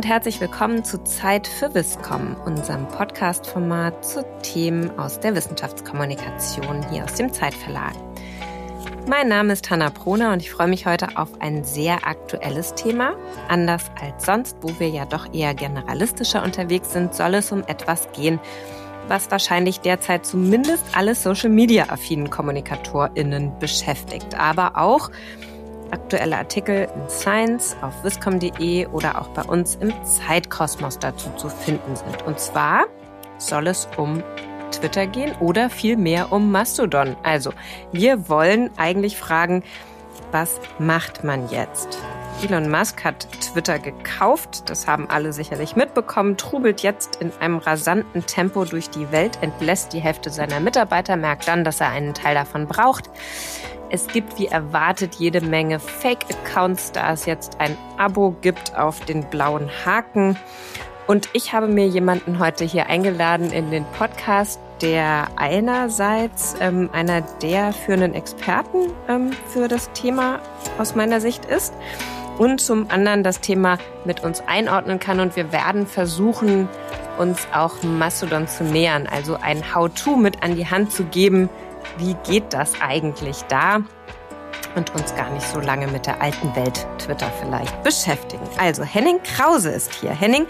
und herzlich willkommen zu Zeit für Wisscom, unserem Podcast-Format zu Themen aus der Wissenschaftskommunikation hier aus dem Zeitverlag. Mein Name ist Hanna Proner und ich freue mich heute auf ein sehr aktuelles Thema. Anders als sonst, wo wir ja doch eher generalistischer unterwegs sind, soll es um etwas gehen, was wahrscheinlich derzeit zumindest alle Social-Media-affinen KommunikatorInnen beschäftigt, aber auch aktuelle Artikel in Science, auf viscom.de oder auch bei uns im Zeitkosmos dazu zu finden sind. Und zwar soll es um Twitter gehen oder vielmehr um Mastodon. Also, wir wollen eigentlich fragen, was macht man jetzt? Elon Musk hat Twitter gekauft, das haben alle sicherlich mitbekommen, trubelt jetzt in einem rasanten Tempo durch die Welt, entlässt die Hälfte seiner Mitarbeiter, merkt dann, dass er einen Teil davon braucht. Es gibt wie erwartet jede Menge Fake-Accounts, da es jetzt ein Abo gibt auf den blauen Haken. Und ich habe mir jemanden heute hier eingeladen in den Podcast, der einerseits ähm, einer der führenden Experten ähm, für das Thema aus meiner Sicht ist und zum anderen das Thema mit uns einordnen kann. Und wir werden versuchen, uns auch Mastodon zu nähern, also ein How-to mit an die Hand zu geben, wie geht das eigentlich da? Und uns gar nicht so lange mit der alten Welt Twitter vielleicht beschäftigen. Also Henning Krause ist hier. Henning,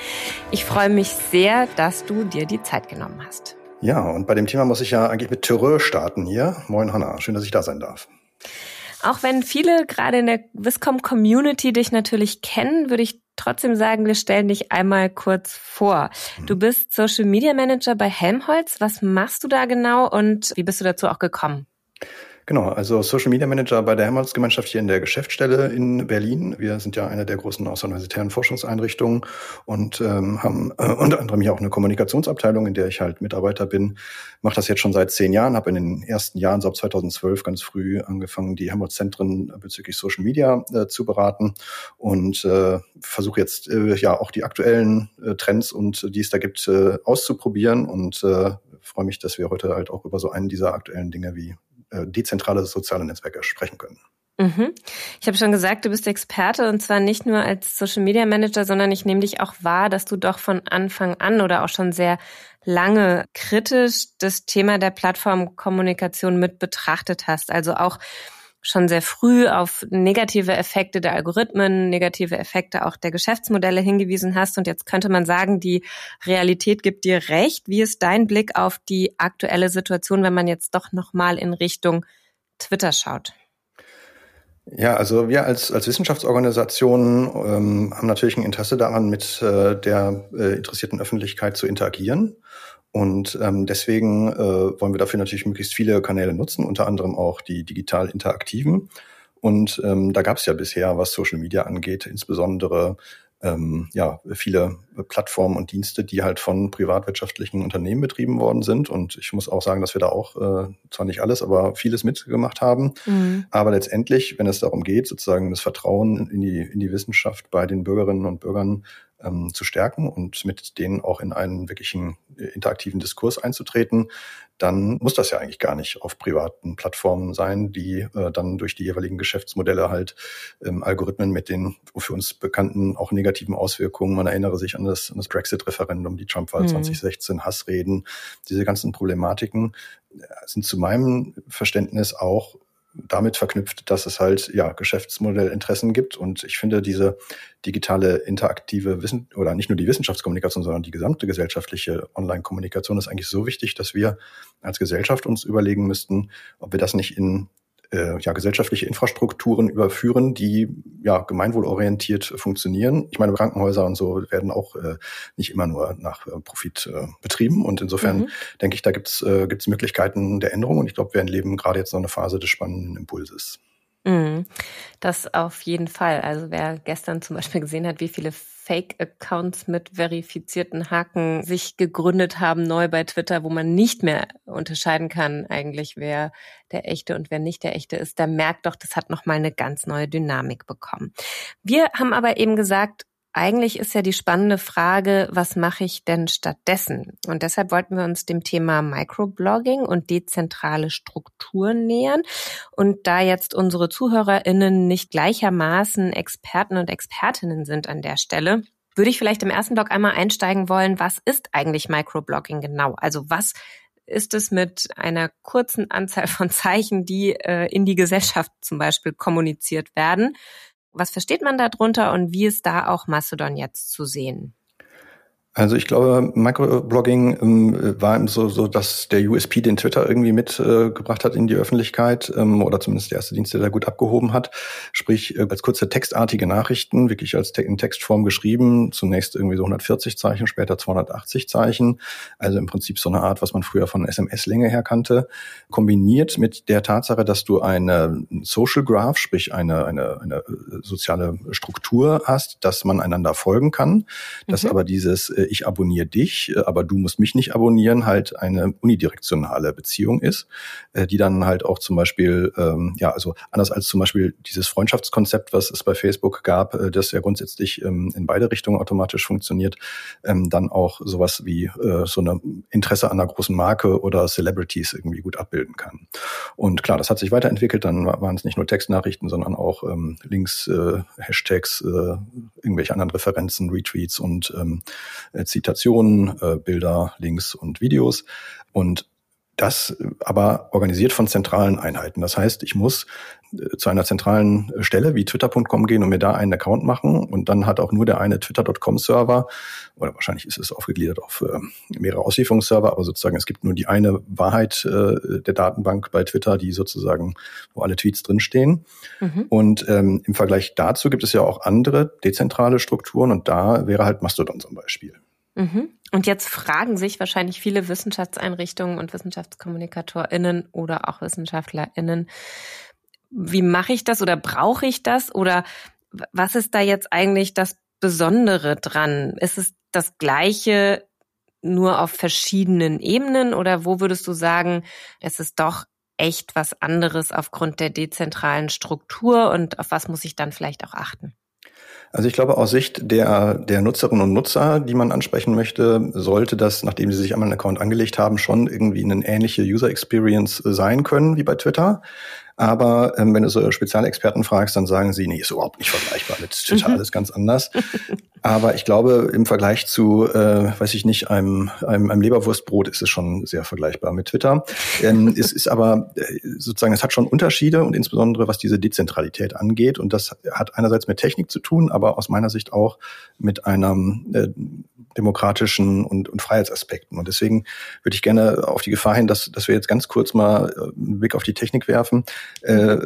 ich freue mich sehr, dass du dir die Zeit genommen hast. Ja, und bei dem Thema muss ich ja eigentlich mit Terreur starten hier. Moin Hanna, schön, dass ich da sein darf. Auch wenn viele gerade in der Viscom Community dich natürlich kennen, würde ich trotzdem sagen, wir stellen dich einmal kurz vor. Mhm. Du bist Social Media Manager bei Helmholtz. Was machst du da genau und wie bist du dazu auch gekommen? Genau, also Social Media Manager bei der Helmholtz-Gemeinschaft hier in der Geschäftsstelle in Berlin. Wir sind ja eine der großen außeruniversitären Forschungseinrichtungen und ähm, haben äh, unter anderem hier auch eine Kommunikationsabteilung, in der ich halt Mitarbeiter bin. Mache das jetzt schon seit zehn Jahren, habe in den ersten Jahren, so ab 2012, ganz früh angefangen, die Helmholtz-Zentren bezüglich Social Media äh, zu beraten und äh, versuche jetzt äh, ja auch die aktuellen äh, Trends und die es da gibt äh, auszuprobieren und äh, freue mich, dass wir heute halt auch über so einen dieser aktuellen Dinge wie dezentrale soziale Netzwerke sprechen können. Mhm. Ich habe schon gesagt, du bist Experte und zwar nicht nur als Social Media Manager, sondern ich nehme dich auch wahr, dass du doch von Anfang an oder auch schon sehr lange kritisch das Thema der Plattformkommunikation mit betrachtet hast. Also auch schon sehr früh auf negative Effekte der Algorithmen, negative Effekte auch der Geschäftsmodelle hingewiesen hast. Und jetzt könnte man sagen, die Realität gibt dir recht. Wie ist dein Blick auf die aktuelle Situation, wenn man jetzt doch nochmal in Richtung Twitter schaut? Ja, also wir als, als Wissenschaftsorganisation ähm, haben natürlich ein Interesse daran, mit äh, der äh, interessierten Öffentlichkeit zu interagieren. Und ähm, deswegen äh, wollen wir dafür natürlich möglichst viele Kanäle nutzen, unter anderem auch die digital interaktiven. Und ähm, da gab es ja bisher, was Social Media angeht, insbesondere ähm, ja, viele Plattformen und Dienste, die halt von privatwirtschaftlichen Unternehmen betrieben worden sind. Und ich muss auch sagen, dass wir da auch äh, zwar nicht alles, aber vieles mitgemacht haben. Mhm. Aber letztendlich, wenn es darum geht, sozusagen das Vertrauen in die, in die Wissenschaft bei den Bürgerinnen und Bürgern ähm, zu stärken und mit denen auch in einen wirklichen äh, interaktiven Diskurs einzutreten, dann muss das ja eigentlich gar nicht auf privaten Plattformen sein, die äh, dann durch die jeweiligen Geschäftsmodelle halt ähm, Algorithmen mit den für uns bekannten auch negativen Auswirkungen, man erinnere sich an das, an das Brexit-Referendum, die Trump-Wahl mhm. 2016, Hassreden, diese ganzen Problematiken äh, sind zu meinem Verständnis auch damit verknüpft, dass es halt ja Geschäftsmodellinteressen gibt. Und ich finde diese digitale interaktive Wissen oder nicht nur die Wissenschaftskommunikation, sondern die gesamte gesellschaftliche Online-Kommunikation ist eigentlich so wichtig, dass wir als Gesellschaft uns überlegen müssten, ob wir das nicht in äh, ja, gesellschaftliche Infrastrukturen überführen, die ja gemeinwohlorientiert funktionieren. Ich meine, Krankenhäuser und so werden auch äh, nicht immer nur nach äh, Profit äh, betrieben. Und insofern mhm. denke ich, da gibt's äh, gibt's Möglichkeiten der Änderung. Und ich glaube, wir erleben gerade jetzt noch eine Phase des spannenden Impulses. Mhm. Das auf jeden Fall. Also wer gestern zum Beispiel gesehen hat, wie viele Fake-Accounts mit verifizierten Haken sich gegründet haben, neu bei Twitter, wo man nicht mehr unterscheiden kann, eigentlich wer der echte und wer nicht der echte ist, der merkt doch, das hat nochmal eine ganz neue Dynamik bekommen. Wir haben aber eben gesagt, eigentlich ist ja die spannende Frage, was mache ich denn stattdessen? Und deshalb wollten wir uns dem Thema Microblogging und dezentrale Strukturen nähern. Und da jetzt unsere ZuhörerInnen nicht gleichermaßen Experten und Expertinnen sind an der Stelle, würde ich vielleicht im ersten Blog einmal einsteigen wollen, was ist eigentlich Microblogging genau? Also was ist es mit einer kurzen Anzahl von Zeichen, die äh, in die Gesellschaft zum Beispiel kommuniziert werden? Was versteht man darunter und wie ist da auch Mastodon jetzt zu sehen? Also ich glaube, Microblogging ähm, war so, so, dass der USP den Twitter irgendwie mitgebracht äh, hat in die Öffentlichkeit ähm, oder zumindest der erste Dienst, der da gut abgehoben hat. Sprich, äh, als kurze textartige Nachrichten, wirklich als te in Textform geschrieben, zunächst irgendwie so 140 Zeichen, später 280 Zeichen. Also im Prinzip so eine Art, was man früher von SMS-Länge her kannte, kombiniert mit der Tatsache, dass du eine Social Graph, sprich eine, eine, eine soziale Struktur hast, dass man einander folgen kann, dass mhm. aber dieses äh, ich abonniere dich, äh, aber du musst mich nicht abonnieren, halt eine unidirektionale Beziehung ist, äh, die dann halt auch zum Beispiel, ähm, ja, also anders als zum Beispiel dieses Freundschaftskonzept, was es bei Facebook gab, das ja grundsätzlich ähm, in beide Richtungen automatisch funktioniert, ähm, dann auch sowas wie so eine Interesse an einer großen Marke oder Celebrities irgendwie gut abbilden kann. Und klar, das hat sich weiterentwickelt, dann waren es nicht nur Textnachrichten, sondern auch Links, Hashtags, irgendwelche anderen Referenzen, Retweets und äh, Zitationen, äh, Bilder, Links und Videos. Und das aber organisiert von zentralen Einheiten. Das heißt, ich muss äh, zu einer zentralen Stelle wie twitter.com gehen und mir da einen Account machen und dann hat auch nur der eine twitter.com Server oder wahrscheinlich ist es aufgegliedert auf äh, mehrere Auslieferungsserver, aber sozusagen es gibt nur die eine Wahrheit äh, der Datenbank bei Twitter, die sozusagen, wo alle Tweets drinstehen. Mhm. Und ähm, im Vergleich dazu gibt es ja auch andere dezentrale Strukturen und da wäre halt Mastodon zum Beispiel. Mhm. Und jetzt fragen sich wahrscheinlich viele Wissenschaftseinrichtungen und WissenschaftskommunikatorInnen oder auch WissenschaftlerInnen, wie mache ich das oder brauche ich das oder was ist da jetzt eigentlich das Besondere dran? Ist es das Gleiche nur auf verschiedenen Ebenen oder wo würdest du sagen, es ist doch echt was anderes aufgrund der dezentralen Struktur und auf was muss ich dann vielleicht auch achten? Also ich glaube, aus Sicht der, der Nutzerinnen und Nutzer, die man ansprechen möchte, sollte das, nachdem sie sich einmal einen Account angelegt haben, schon irgendwie eine ähnliche User Experience sein können wie bei Twitter. Aber ähm, wenn du so Spezialexperten fragst, dann sagen sie, nee, ist überhaupt nicht vergleichbar mit Twitter, mhm. alles ganz anders. Aber ich glaube, im Vergleich zu, äh, weiß ich nicht, einem, einem, einem Leberwurstbrot ist es schon sehr vergleichbar mit Twitter. Ähm, es ist aber äh, sozusagen, es hat schon Unterschiede und insbesondere was diese Dezentralität angeht. Und das hat einerseits mit Technik zu tun, aber aus meiner Sicht auch mit einem äh, demokratischen und, und Freiheitsaspekten. Und deswegen würde ich gerne auf die Gefahr hin, dass, dass wir jetzt ganz kurz mal äh, einen Blick auf die Technik werfen, äh,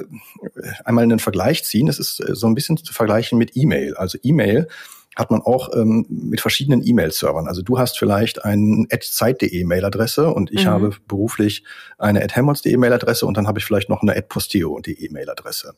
einmal einen Vergleich ziehen. Es ist äh, so ein bisschen zu vergleichen mit E-Mail. Also E-Mail hat man auch ähm, mit verschiedenen E-Mail-Servern. Also du hast vielleicht eine zeit.de Mailadresse und ich mhm. habe beruflich eine helmholtz.de Mailadresse und dann habe ich vielleicht noch eine posteo.de Mailadresse.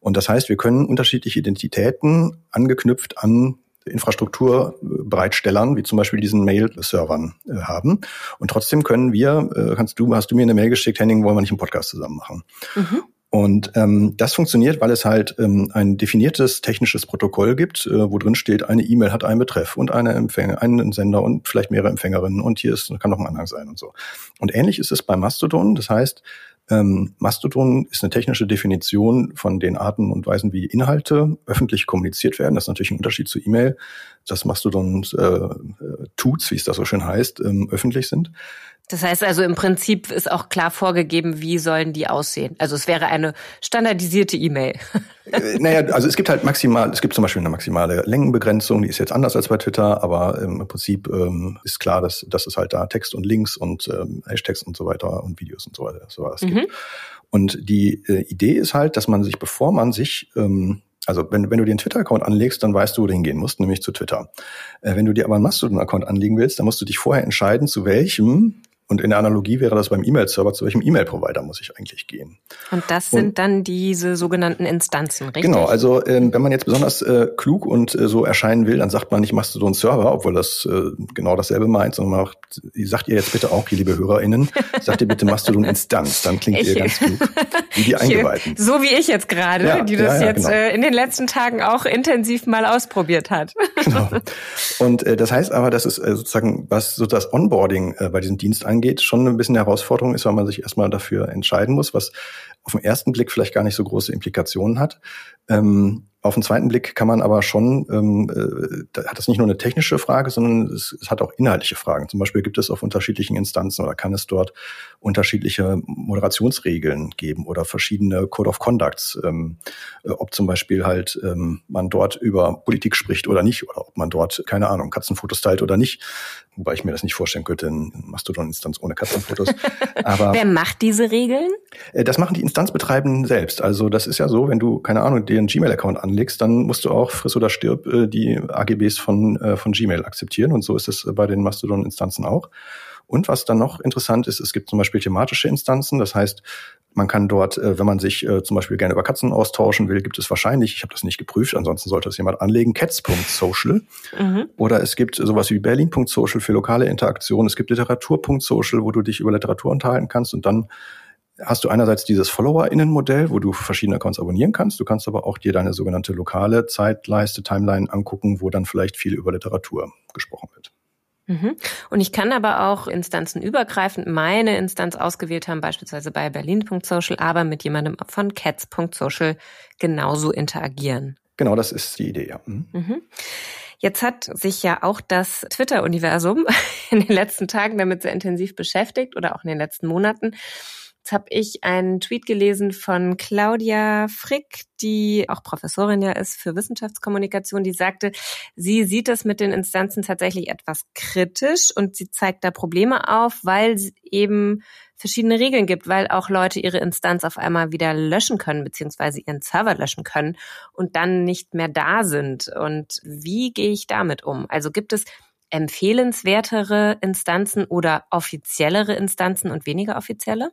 Und das heißt, wir können unterschiedliche Identitäten angeknüpft an Infrastrukturbereitstellern, wie zum Beispiel diesen Mail-Servern äh, haben. Und trotzdem können wir, äh, kannst du, hast du mir eine Mail geschickt, Henning, wollen wir nicht einen Podcast zusammen machen? Mhm. Und ähm, das funktioniert, weil es halt ähm, ein definiertes technisches Protokoll gibt, äh, wo drin steht, eine E-Mail hat einen Betreff und eine Empfänger, einen Sender und vielleicht mehrere Empfängerinnen und hier ist, kann noch ein Anhang sein und so. Und ähnlich ist es bei Mastodon. Das heißt, ähm, Mastodon ist eine technische Definition von den Arten und Weisen, wie Inhalte öffentlich kommuniziert werden. Das ist natürlich ein Unterschied zu E-Mail, dass Mastodon äh, äh, Tuts, wie es da so schön heißt, ähm, öffentlich sind. Das heißt also im Prinzip ist auch klar vorgegeben, wie sollen die aussehen. Also es wäre eine standardisierte E-Mail. Äh, naja, also es gibt halt maximal, es gibt zum Beispiel eine maximale Längenbegrenzung, die ist jetzt anders als bei Twitter, aber im Prinzip ähm, ist klar, dass, dass es halt da Text und Links und ähm, Hashtags und so weiter und Videos und so weiter sowas mhm. gibt. Und die äh, Idee ist halt, dass man sich, bevor man sich ähm, also wenn, wenn du den Twitter-Account anlegst, dann weißt du, wo du hingehen musst, nämlich zu Twitter. Äh, wenn du dir aber einen Mastodon-Account anlegen willst, dann musst du dich vorher entscheiden, zu welchem und in der Analogie wäre das beim E-Mail-Server, zu welchem E-Mail-Provider muss ich eigentlich gehen? Und das sind und, dann diese sogenannten Instanzen, richtig? Genau, also äh, wenn man jetzt besonders äh, klug und äh, so erscheinen will, dann sagt man nicht Mastodon Server, obwohl das äh, genau dasselbe meint, sondern man macht, sagt ihr jetzt bitte auch, liebe HörerInnen, sagt ihr bitte Mastodon Instanz, dann klingt ich, ihr ganz klug, wie die Eingeweihten. So wie ich jetzt gerade, ja, die das ja, ja, jetzt genau. äh, in den letzten Tagen auch intensiv mal ausprobiert hat. Genau. Und äh, das heißt aber, dass es äh, sozusagen, was so das Onboarding bei diesem Dienst angeht, angeht, schon ein bisschen Herausforderung ist, weil man sich erstmal dafür entscheiden muss, was auf den ersten Blick vielleicht gar nicht so große Implikationen hat. Ähm, Auf den zweiten Blick kann man aber schon, ähm, äh, da hat das nicht nur eine technische Frage, sondern es, es, hat auch inhaltliche Fragen. Zum Beispiel gibt es auf unterschiedlichen Instanzen oder kann es dort unterschiedliche Moderationsregeln geben oder verschiedene Code of Conducts, ähm, äh, ob zum Beispiel halt ähm, man dort über Politik spricht oder nicht oder ob man dort, keine Ahnung, Katzenfotos teilt oder nicht. Wobei ich mir das nicht vorstellen könnte in Mastodon-Instanz ohne Katzenfotos. Aber Wer macht diese Regeln? Äh, das machen die Instanzbetreibenden selbst. Also das ist ja so, wenn du, keine Ahnung, dir einen Gmail-Account anlegst, dann musst du auch friss oder stirb äh, die AGBs von, äh, von Gmail akzeptieren. Und so ist es bei den Mastodon-Instanzen auch. Und was dann noch interessant ist, es gibt zum Beispiel thematische Instanzen. Das heißt, man kann dort, wenn man sich zum Beispiel gerne über Katzen austauschen will, gibt es wahrscheinlich, ich habe das nicht geprüft, ansonsten sollte es jemand anlegen, cats.social. Mhm. Oder es gibt sowas wie berlin.social für lokale Interaktion. Es gibt literatur.social, wo du dich über Literatur unterhalten kannst und dann hast du einerseits dieses FollowerInnen-Modell, wo du verschiedene Accounts abonnieren kannst. Du kannst aber auch dir deine sogenannte lokale Zeitleiste, Timeline angucken, wo dann vielleicht viel über Literatur gesprochen wird. Mhm. Und ich kann aber auch instanzenübergreifend meine Instanz ausgewählt haben, beispielsweise bei berlin.social, aber mit jemandem von cats.social genauso interagieren. Genau, das ist die Idee, ja. Mhm. mhm. Jetzt hat sich ja auch das Twitter-Universum in den letzten Tagen damit sehr intensiv beschäftigt oder auch in den letzten Monaten. Jetzt habe ich einen Tweet gelesen von Claudia Frick, die auch Professorin ja ist für Wissenschaftskommunikation, die sagte, sie sieht das mit den Instanzen tatsächlich etwas kritisch und sie zeigt da Probleme auf, weil es eben verschiedene Regeln gibt, weil auch Leute ihre Instanz auf einmal wieder löschen können, beziehungsweise ihren Server löschen können und dann nicht mehr da sind. Und wie gehe ich damit um? Also gibt es empfehlenswertere Instanzen oder offiziellere Instanzen und weniger offizielle?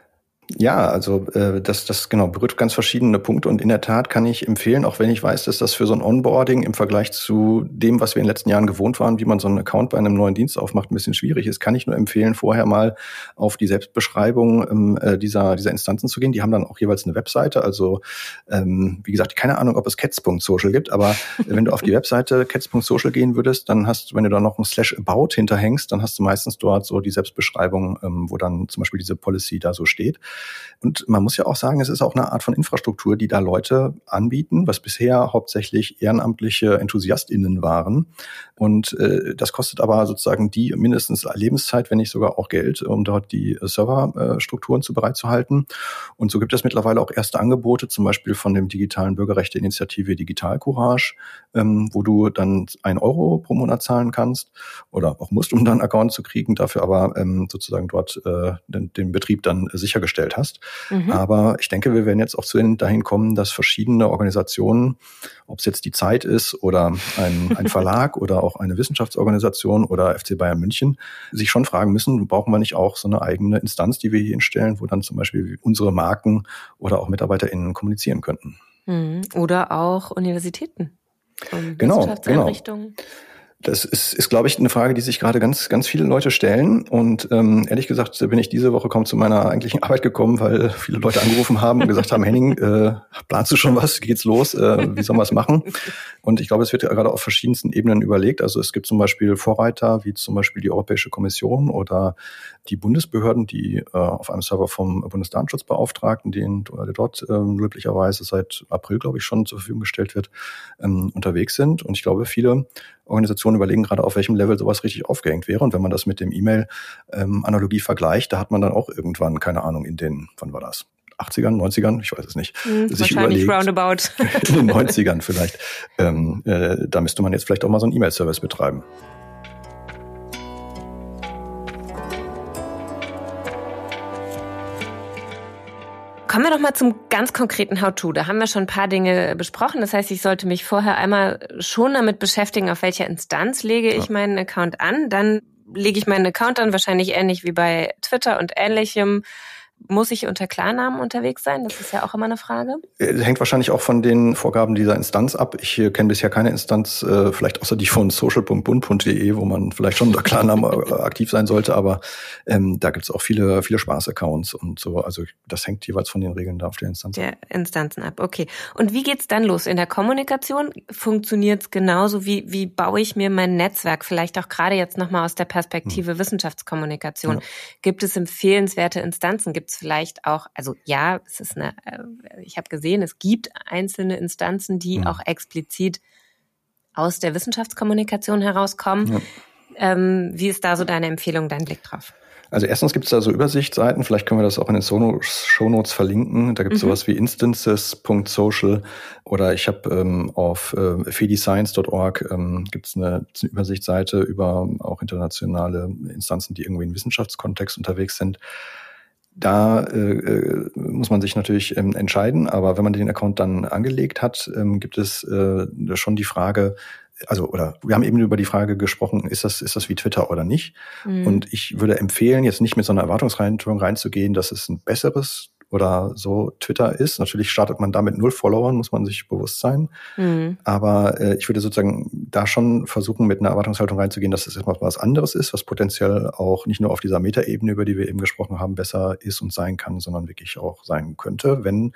Ja, also äh, das, das genau berührt ganz verschiedene Punkte und in der Tat kann ich empfehlen, auch wenn ich weiß, dass das für so ein Onboarding im Vergleich zu dem, was wir in den letzten Jahren gewohnt waren, wie man so einen Account bei einem neuen Dienst aufmacht, ein bisschen schwierig ist, kann ich nur empfehlen, vorher mal auf die Selbstbeschreibung ähm, äh, dieser, dieser Instanzen zu gehen. Die haben dann auch jeweils eine Webseite, also ähm, wie gesagt, keine Ahnung, ob es cats.social gibt, aber wenn du auf die Webseite cats.social gehen würdest, dann hast du, wenn du da noch ein Slash about hinterhängst, dann hast du meistens dort so die Selbstbeschreibung, ähm, wo dann zum Beispiel diese Policy da so steht. Und man muss ja auch sagen, es ist auch eine Art von Infrastruktur, die da Leute anbieten, was bisher hauptsächlich ehrenamtliche EnthusiastInnen waren. Und äh, das kostet aber sozusagen die mindestens Lebenszeit, wenn nicht sogar auch Geld, um dort die Serverstrukturen zu bereitzuhalten. Und so gibt es mittlerweile auch erste Angebote, zum Beispiel von dem digitalen Bürgerrechteinitiative Digital Courage, ähm, wo du dann ein Euro pro Monat zahlen kannst oder auch musst, um dann Account zu kriegen, dafür aber ähm, sozusagen dort äh, den, den Betrieb dann sichergestellt hast. Mhm. Aber ich denke, wir werden jetzt auch zu dahin kommen, dass verschiedene Organisationen, ob es jetzt die Zeit ist oder ein, ein Verlag oder auch eine Wissenschaftsorganisation oder FC Bayern München, sich schon fragen müssen, brauchen wir nicht auch so eine eigene Instanz, die wir hier hinstellen, wo dann zum Beispiel unsere Marken oder auch MitarbeiterInnen kommunizieren könnten. Mhm. Oder auch Universitäten. Genau, genau. Das ist, ist glaube ich, eine Frage, die sich gerade ganz, ganz viele Leute stellen. Und ähm, ehrlich gesagt bin ich diese Woche kaum zu meiner eigentlichen Arbeit gekommen, weil viele Leute angerufen haben und gesagt haben, Henning, äh, planst du schon was? Geht's los? Äh, wie sollen wir es machen? Und ich glaube, es wird gerade auf verschiedensten Ebenen überlegt. Also es gibt zum Beispiel Vorreiter, wie zum Beispiel die Europäische Kommission oder die Bundesbehörden, die äh, auf einem Server vom Bundesdatenschutzbeauftragten, den der dort ähm, möglicherweise seit April, glaube ich, schon zur Verfügung gestellt wird, ähm, unterwegs sind. Und ich glaube, viele Organisationen überlegen gerade, auf welchem Level sowas richtig aufgehängt wäre. Und wenn man das mit dem E-Mail-Analogie ähm, vergleicht, da hat man dann auch irgendwann, keine Ahnung, in den, wann war das? 80ern, 90ern, ich weiß es nicht. Hm, sich wahrscheinlich überlegt, roundabout. in den 90ern vielleicht. Ähm, äh, da müsste man jetzt vielleicht auch mal so einen E-Mail-Service betreiben. Kommen wir doch mal zum ganz konkreten How-To. Da haben wir schon ein paar Dinge besprochen. Das heißt, ich sollte mich vorher einmal schon damit beschäftigen, auf welcher Instanz lege ich meinen Account an. Dann lege ich meinen Account an, wahrscheinlich ähnlich wie bei Twitter und ähnlichem muss ich unter Klarnamen unterwegs sein? Das ist ja auch immer eine Frage. Äh, hängt wahrscheinlich auch von den Vorgaben dieser Instanz ab. Ich äh, kenne bisher keine Instanz, äh, vielleicht außer die von social.bund.de, wo man vielleicht schon unter Klarnamen aktiv sein sollte, aber ähm, da gibt es auch viele, viele Spaß-Accounts und so. Also das hängt jeweils von den Regeln da auf der Instanz der Instanzen ab. Okay. Und wie geht's dann los? In der Kommunikation funktioniert es genauso? Wie, wie baue ich mir mein Netzwerk? Vielleicht auch gerade jetzt nochmal aus der Perspektive hm. Wissenschaftskommunikation. Ja. Gibt es empfehlenswerte Instanzen? Gibt es vielleicht auch, also ja, es ist eine, äh, ich habe gesehen, es gibt einzelne Instanzen, die mhm. auch explizit aus der Wissenschaftskommunikation herauskommen. Ja. Ähm, wie ist da so deine Empfehlung, dein Blick drauf? Also erstens gibt es da so Übersichtsseiten, vielleicht können wir das auch in den Shownotes verlinken. Da gibt es mhm. sowas wie instances.social oder ich habe ähm, auf äh, fediscience.org ähm, gibt es eine, eine Übersichtsseite über auch internationale Instanzen, die irgendwie im Wissenschaftskontext unterwegs sind. Da äh, äh, muss man sich natürlich ähm, entscheiden, aber wenn man den Account dann angelegt hat, ähm, gibt es äh, schon die Frage, also oder wir haben eben über die Frage gesprochen, ist das ist das wie Twitter oder nicht? Mhm. Und ich würde empfehlen, jetzt nicht mit so einer Erwartungshaltung reinzugehen, dass es ein besseres oder so Twitter ist. Natürlich startet man da mit null Followern, muss man sich bewusst sein. Mhm. Aber äh, ich würde sozusagen da schon versuchen, mit einer Erwartungshaltung reinzugehen, dass es etwas was anderes ist, was potenziell auch nicht nur auf dieser Metaebene, über die wir eben gesprochen haben, besser ist und sein kann, sondern wirklich auch sein könnte, wenn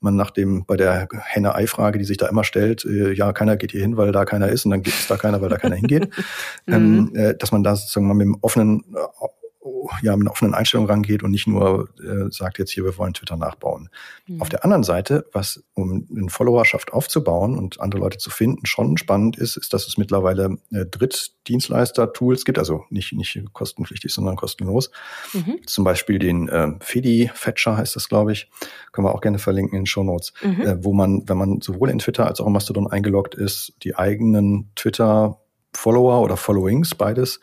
man nach dem bei der Henne-Ei-Frage, die sich da immer stellt, äh, ja, keiner geht hier hin, weil da keiner ist und dann gibt es da keiner, weil da keiner hingeht, mhm. ähm, äh, dass man da sozusagen mal mit dem offenen ja, mit einer offenen Einstellung rangeht und nicht nur äh, sagt jetzt hier, wir wollen Twitter nachbauen. Mhm. Auf der anderen Seite, was um eine Followerschaft aufzubauen und andere Leute zu finden, schon spannend ist, ist, dass es mittlerweile äh, Drittdienstleister-Tools gibt, also nicht, nicht kostenpflichtig, sondern kostenlos. Mhm. Zum Beispiel den äh, Fedi-Fetcher heißt das, glaube ich. Können wir auch gerne verlinken in den Show Notes, mhm. äh, wo man, wenn man sowohl in Twitter als auch in Mastodon eingeloggt ist, die eigenen Twitter Follower oder Followings, beides,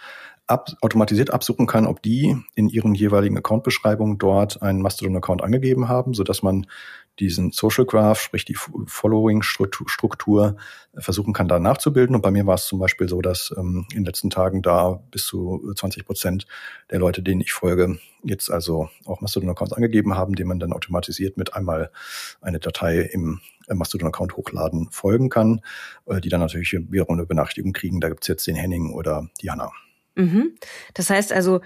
ab, automatisiert absuchen kann, ob die in ihren jeweiligen Account-Beschreibungen dort einen Mastodon-Account angegeben haben, so dass man diesen Social Graph, sprich die Following-Struktur, äh, versuchen kann, da nachzubilden. Und bei mir war es zum Beispiel so, dass ähm, in den letzten Tagen da bis zu 20 Prozent der Leute, denen ich folge, jetzt also auch Mastodon-Accounts angegeben haben, denen man dann automatisiert mit einmal eine Datei im äh, Mastodon-Account hochladen folgen kann, äh, die dann natürlich wiederum eine Benachrichtigung kriegen, da gibt's jetzt den Henning oder Diana. Mhm. Das heißt also,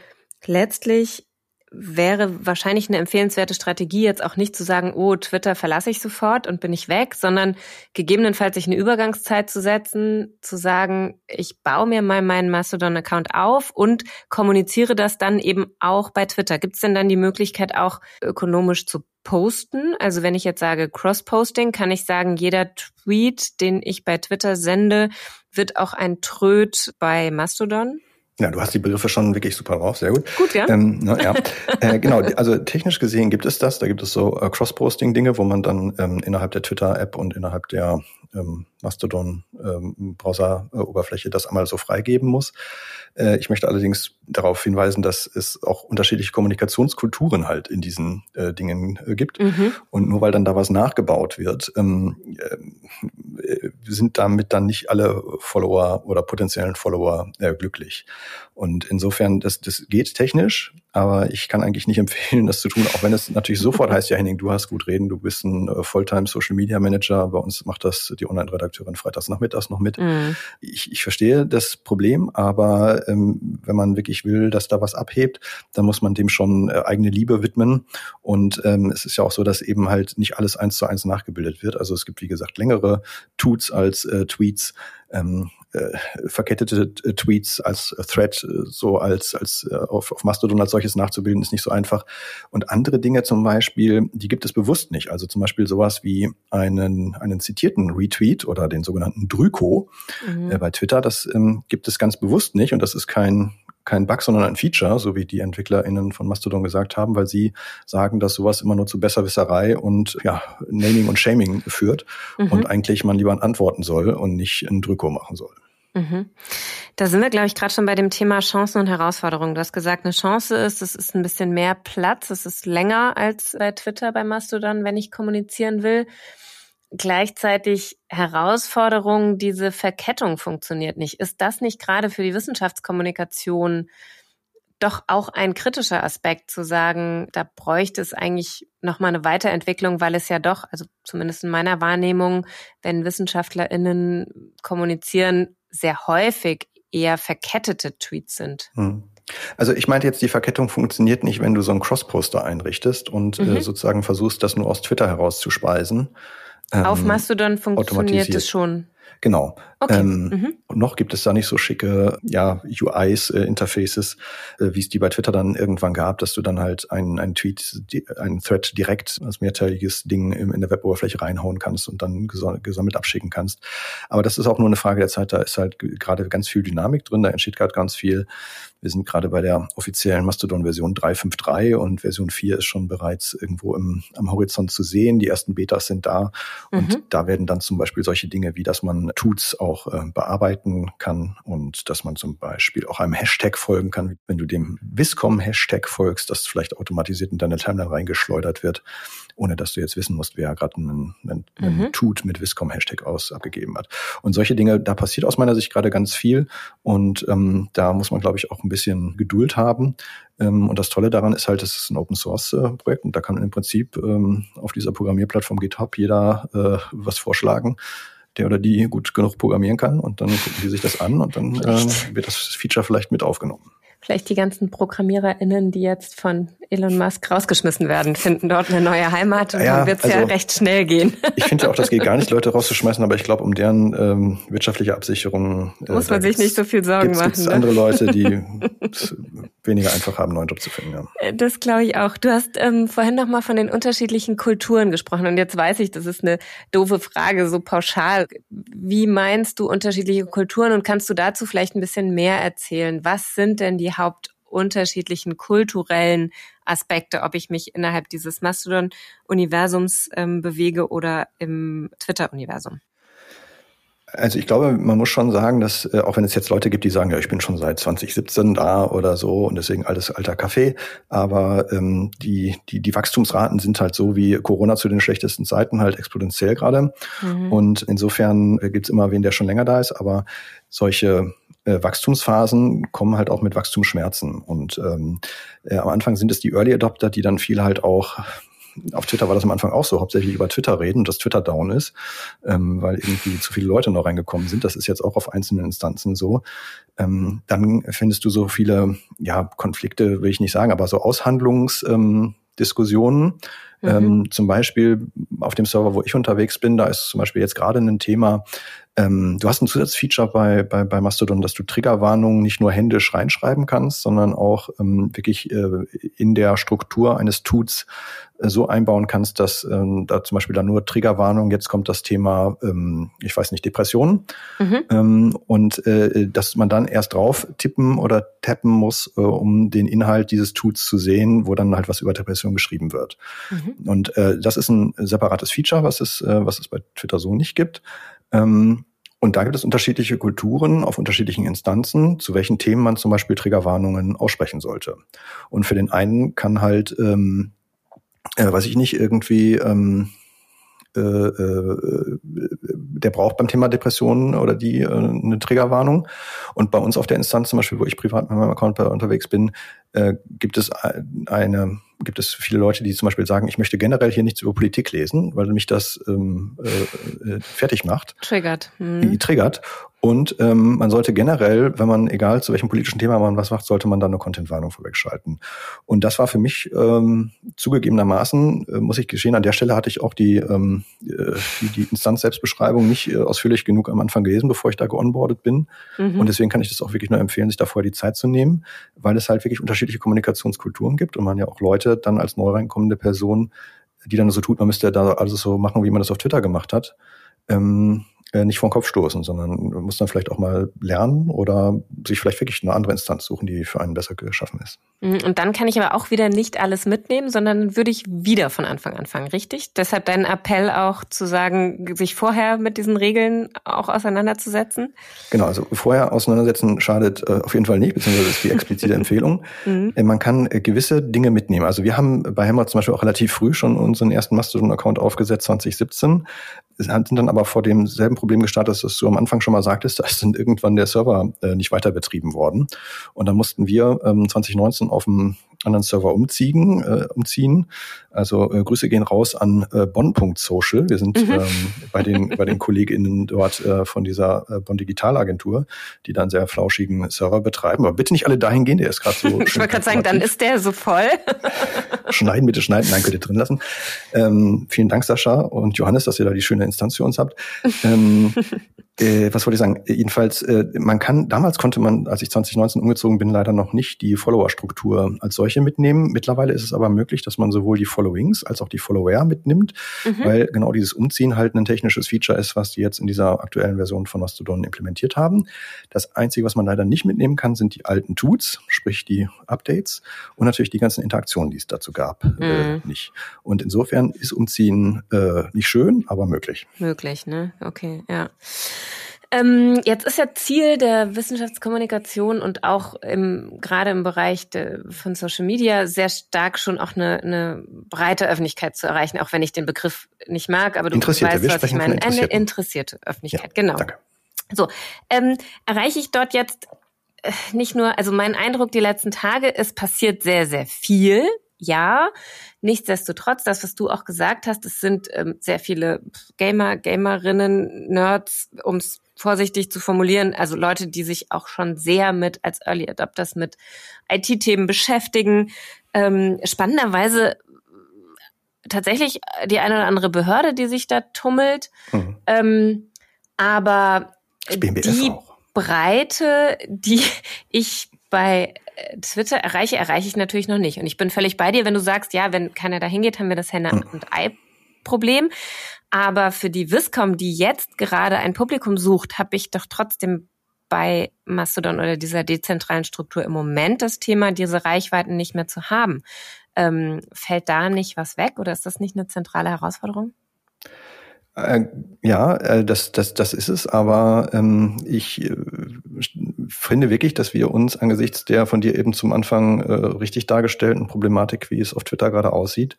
letztlich wäre wahrscheinlich eine empfehlenswerte Strategie, jetzt auch nicht zu sagen, oh, Twitter verlasse ich sofort und bin ich weg, sondern gegebenenfalls sich eine Übergangszeit zu setzen, zu sagen, ich baue mir mal meinen Mastodon-Account auf und kommuniziere das dann eben auch bei Twitter. Gibt es denn dann die Möglichkeit, auch ökonomisch zu posten? Also wenn ich jetzt sage Cross-Posting, kann ich sagen, jeder Tweet, den ich bei Twitter sende, wird auch ein Tröd bei Mastodon? Ja, du hast die Begriffe schon wirklich super drauf, sehr gut. Gut, ja. Ähm, na, ja. äh, genau, also technisch gesehen gibt es das. Da gibt es so äh, Cross-Posting-Dinge, wo man dann ähm, innerhalb der Twitter-App und innerhalb der ähm, Mastodon-Browser-Oberfläche ähm, das einmal so freigeben muss. Äh, ich möchte allerdings darauf hinweisen, dass es auch unterschiedliche Kommunikationskulturen halt in diesen äh, Dingen äh, gibt. Mhm. Und nur weil dann da was nachgebaut wird, ähm, äh, sind damit dann nicht alle Follower oder potenziellen Follower äh, glücklich. Und insofern, das, das geht technisch, aber ich kann eigentlich nicht empfehlen, das zu tun, auch wenn es natürlich sofort heißt, ja Henning, du hast gut reden, du bist ein äh, Fulltime Social Media Manager, bei uns macht das die Online-Redakteurin freitags nachmittags noch mit. Mhm. Ich, ich verstehe das Problem, aber ähm, wenn man wirklich will, dass da was abhebt, dann muss man dem schon äh, eigene Liebe widmen. Und ähm, es ist ja auch so, dass eben halt nicht alles eins zu eins nachgebildet wird. Also es gibt, wie gesagt, längere Tuts als äh, Tweets. Ähm, äh, verkettete äh, Tweets als äh, Thread äh, so als als äh, auf, auf Mastodon als solches nachzubilden ist nicht so einfach und andere Dinge zum Beispiel die gibt es bewusst nicht also zum Beispiel sowas wie einen einen zitierten Retweet oder den sogenannten Drüko mhm. äh, bei Twitter das ähm, gibt es ganz bewusst nicht und das ist kein kein Bug, sondern ein Feature, so wie die EntwicklerInnen von Mastodon gesagt haben, weil sie sagen, dass sowas immer nur zu Besserwisserei und ja, Naming und Shaming führt mhm. und eigentlich man lieber antworten soll und nicht ein Drüko machen soll. Mhm. Da sind wir, glaube ich, gerade schon bei dem Thema Chancen und Herausforderungen. Du hast gesagt, eine Chance ist, es ist ein bisschen mehr Platz, es ist länger als bei Twitter, bei Mastodon, wenn ich kommunizieren will. Gleichzeitig Herausforderung, diese Verkettung funktioniert nicht. Ist das nicht gerade für die Wissenschaftskommunikation doch auch ein kritischer Aspekt zu sagen, da bräuchte es eigentlich nochmal eine Weiterentwicklung, weil es ja doch, also zumindest in meiner Wahrnehmung, wenn WissenschaftlerInnen kommunizieren, sehr häufig eher verkettete Tweets sind. Hm. Also ich meinte jetzt, die Verkettung funktioniert nicht, wenn du so einen Cross-Poster einrichtest und äh, mhm. äh, sozusagen versuchst, das nur aus Twitter herauszuspeisen. Ähm, Auf Mastodon funktioniert es schon. Genau. Okay. Ähm, mhm. Und noch gibt es da nicht so schicke ja, UIs, äh, Interfaces, äh, wie es die bei Twitter dann irgendwann gab, dass du dann halt einen, einen Tweet, die, einen Thread direkt als mehrteiliges Ding in, in der Weboberfläche reinhauen kannst und dann gesammelt abschicken kannst. Aber das ist auch nur eine Frage der Zeit. Da ist halt gerade ganz viel Dynamik drin, da entsteht gerade ganz viel. Wir sind gerade bei der offiziellen Mastodon-Version 3.5.3 und Version 4 ist schon bereits irgendwo im, am Horizont zu sehen. Die ersten Betas sind da und mhm. da werden dann zum Beispiel solche Dinge wie, dass man Tuts auch äh, bearbeiten kann und dass man zum Beispiel auch einem Hashtag folgen kann. Wenn du dem Viscom-Hashtag folgst, das vielleicht automatisiert in deine Timeline reingeschleudert wird, ohne dass du jetzt wissen musst, wer gerade einen, einen, einen mhm. Tut mit Viscom-Hashtag aus abgegeben hat. Und solche Dinge, da passiert aus meiner Sicht gerade ganz viel und ähm, da muss man, glaube ich, auch ein bisschen Geduld haben. Ähm, und das Tolle daran ist halt, es ist ein Open Source äh, Projekt und da kann im Prinzip ähm, auf dieser Programmierplattform GitHub jeder äh, was vorschlagen der oder die gut genug programmieren kann und dann gucken die sich das an und dann äh, wird das Feature vielleicht mit aufgenommen. Vielleicht die ganzen ProgrammiererInnen, die jetzt von Elon Musk rausgeschmissen werden, finden dort eine neue Heimat und ja, dann wird es also, ja recht schnell gehen. Ich finde ja auch, das geht gar nicht, Leute rauszuschmeißen, aber ich glaube, um deren ähm, wirtschaftliche Absicherung äh, muss man sich nicht so viel Sorgen gibt's, machen. Es ne? andere Leute, die weniger einfach haben, einen neuen Job zu finden. Ja. Äh, das glaube ich auch. Du hast ähm, vorhin noch mal von den unterschiedlichen Kulturen gesprochen und jetzt weiß ich, das ist eine doofe Frage, so pauschal. Wie meinst du unterschiedliche Kulturen und kannst du dazu vielleicht ein bisschen mehr erzählen? Was sind denn die hauptunterschiedlichen kulturellen Aspekte, ob ich mich innerhalb dieses Mastodon-Universums ähm, bewege oder im Twitter-Universum? Also ich glaube, man muss schon sagen, dass äh, auch wenn es jetzt Leute gibt, die sagen, ja, ich bin schon seit 2017 da oder so und deswegen alles alter Kaffee, aber ähm, die, die, die Wachstumsraten sind halt so wie Corona zu den schlechtesten Zeiten halt exponentiell gerade. Mhm. Und insofern äh, gibt's immer wen, der schon länger da ist, aber solche äh, Wachstumsphasen kommen halt auch mit Wachstumsschmerzen. Und ähm, äh, am Anfang sind es die Early Adopter, die dann viel halt auch auf Twitter war das am Anfang auch so, hauptsächlich über Twitter reden dass Twitter down ist, ähm, weil irgendwie zu viele Leute noch reingekommen sind. Das ist jetzt auch auf einzelnen Instanzen so. Ähm, dann findest du so viele, ja, Konflikte will ich nicht sagen, aber so Aushandlungsdiskussionen. Ähm, Mhm. Ähm, zum Beispiel auf dem Server, wo ich unterwegs bin, da ist zum Beispiel jetzt gerade ein Thema, ähm, du hast ein Zusatzfeature bei, bei, bei Mastodon, dass du Triggerwarnungen nicht nur händisch reinschreiben kannst, sondern auch ähm, wirklich äh, in der Struktur eines Tuts äh, so einbauen kannst, dass ähm, da zum Beispiel da nur Triggerwarnung, jetzt kommt das Thema, ähm, ich weiß nicht, Depressionen. Mhm. Ähm, und äh, dass man dann erst drauf tippen oder tappen muss, äh, um den Inhalt dieses Tuts zu sehen, wo dann halt was über Depression geschrieben wird. Mhm. Und äh, das ist ein separates Feature, was es, äh, was es bei Twitter so nicht gibt. Ähm, und da gibt es unterschiedliche Kulturen auf unterschiedlichen Instanzen, zu welchen Themen man zum Beispiel Triggerwarnungen aussprechen sollte. Und für den einen kann halt, ähm, äh, weiß ich nicht, irgendwie ähm, äh, äh, der braucht beim Thema Depressionen oder die äh, eine Triggerwarnung. Und bei uns auf der Instanz zum Beispiel, wo ich privat mit meinem Account unterwegs bin, äh, gibt es eine gibt es viele Leute, die zum Beispiel sagen, ich möchte generell hier nichts über Politik lesen, weil mich das ähm, äh, äh fertig macht. Triggert. Hm. Triggert. Und ähm, man sollte generell, wenn man, egal zu welchem politischen Thema man was macht, sollte man dann eine Content-Warnung vorwegschalten. Und das war für mich ähm, zugegebenermaßen, äh, muss ich geschehen, an der Stelle hatte ich auch die, ähm, äh, die, die Instanz-Selbstbeschreibung nicht äh, ausführlich genug am Anfang gelesen, bevor ich da geonboardet bin. Mhm. Und deswegen kann ich das auch wirklich nur empfehlen, sich da vorher die Zeit zu nehmen, weil es halt wirklich unterschiedliche Kommunikationskulturen gibt und man ja auch Leute dann als neu reinkommende Person, die dann so tut, man müsste da alles so machen, wie man das auf Twitter gemacht hat, ähm, äh, nicht vor den Kopf stoßen, sondern muss dann vielleicht auch mal lernen oder sich vielleicht wirklich eine andere Instanz suchen, die für einen besser geschaffen ist. Mhm, und dann kann ich aber auch wieder nicht alles mitnehmen, sondern würde ich wieder von Anfang anfangen, richtig? Deshalb dein Appell auch zu sagen, sich vorher mit diesen Regeln auch auseinanderzusetzen? Genau, also vorher auseinandersetzen schadet äh, auf jeden Fall nicht, beziehungsweise ist die explizite Empfehlung. Mhm. Äh, man kann äh, gewisse Dinge mitnehmen. Also wir haben bei Hammer zum Beispiel auch relativ früh schon unseren ersten Mastodon-Account aufgesetzt, 2017 sind dann aber vor demselben Problem gestartet, dass du am Anfang schon mal sagtest, da ist dann irgendwann der Server äh, nicht weiter betrieben worden. Und dann mussten wir ähm, 2019 auf dem anderen Server umziehen, äh, umziehen. Also äh, Grüße gehen raus an äh, Bonn.social. Wir sind mhm. ähm, bei den bei den KollegInnen dort äh, von dieser äh, Bonn Digitalagentur, die dann sehr flauschigen Server betreiben. Aber bitte nicht alle dahin gehen, der ist gerade so. ich wollte gerade sagen, dann ist der so voll. schneiden, bitte schneiden, nein, könnt ihr drin lassen. Ähm, vielen Dank, Sascha und Johannes, dass ihr da die schöne Instanz für uns habt. ähm, äh, was wollte ich sagen? Jedenfalls, äh, man kann, damals konnte man, als ich 2019 umgezogen bin, leider noch nicht die Follower-Struktur als solche mitnehmen. Mittlerweile ist es aber möglich, dass man sowohl die Followings als auch die Follower mitnimmt, mhm. weil genau dieses Umziehen halt ein technisches Feature ist, was die jetzt in dieser aktuellen Version von Mastodon implementiert haben. Das Einzige, was man leider nicht mitnehmen kann, sind die alten Tools, sprich die Updates und natürlich die ganzen Interaktionen, die es dazu gab, äh, mhm. äh, nicht. Und insofern ist Umziehen äh, nicht schön, aber möglich. Möglich, ne? Okay, ja. Ähm, jetzt ist ja Ziel der Wissenschaftskommunikation und auch im, gerade im Bereich de, von Social Media sehr stark schon auch eine, eine breite Öffentlichkeit zu erreichen, auch wenn ich den Begriff nicht mag, aber du interessierte, weißt, was ich meine. Eine interessierte Öffentlichkeit, ja, genau. Danke. So, ähm, erreiche ich dort jetzt äh, nicht nur, also mein Eindruck die letzten Tage, es passiert sehr, sehr viel ja. Nichtsdestotrotz, das, was du auch gesagt hast, es sind ähm, sehr viele Gamer, Gamerinnen, Nerds, um es vorsichtig zu formulieren, also Leute, die sich auch schon sehr mit als Early Adopters mit IT-Themen beschäftigen. Ähm, spannenderweise tatsächlich die eine oder andere Behörde, die sich da tummelt. Mhm. Ähm, aber die auch. Breite, die ich bei Twitter erreiche, erreiche ich natürlich noch nicht. Und ich bin völlig bei dir, wenn du sagst, ja, wenn keiner da hingeht, haben wir das Henne- hm. und Ei-Problem. Aber für die Viscom, die jetzt gerade ein Publikum sucht, habe ich doch trotzdem bei Mastodon oder dieser dezentralen Struktur im Moment das Thema, diese Reichweiten nicht mehr zu haben. Ähm, fällt da nicht was weg oder ist das nicht eine zentrale Herausforderung? Äh, ja, äh, das, das, das ist es, aber ähm, ich äh, finde wirklich, dass wir uns angesichts der von dir eben zum Anfang äh, richtig dargestellten Problematik, wie es auf Twitter gerade aussieht,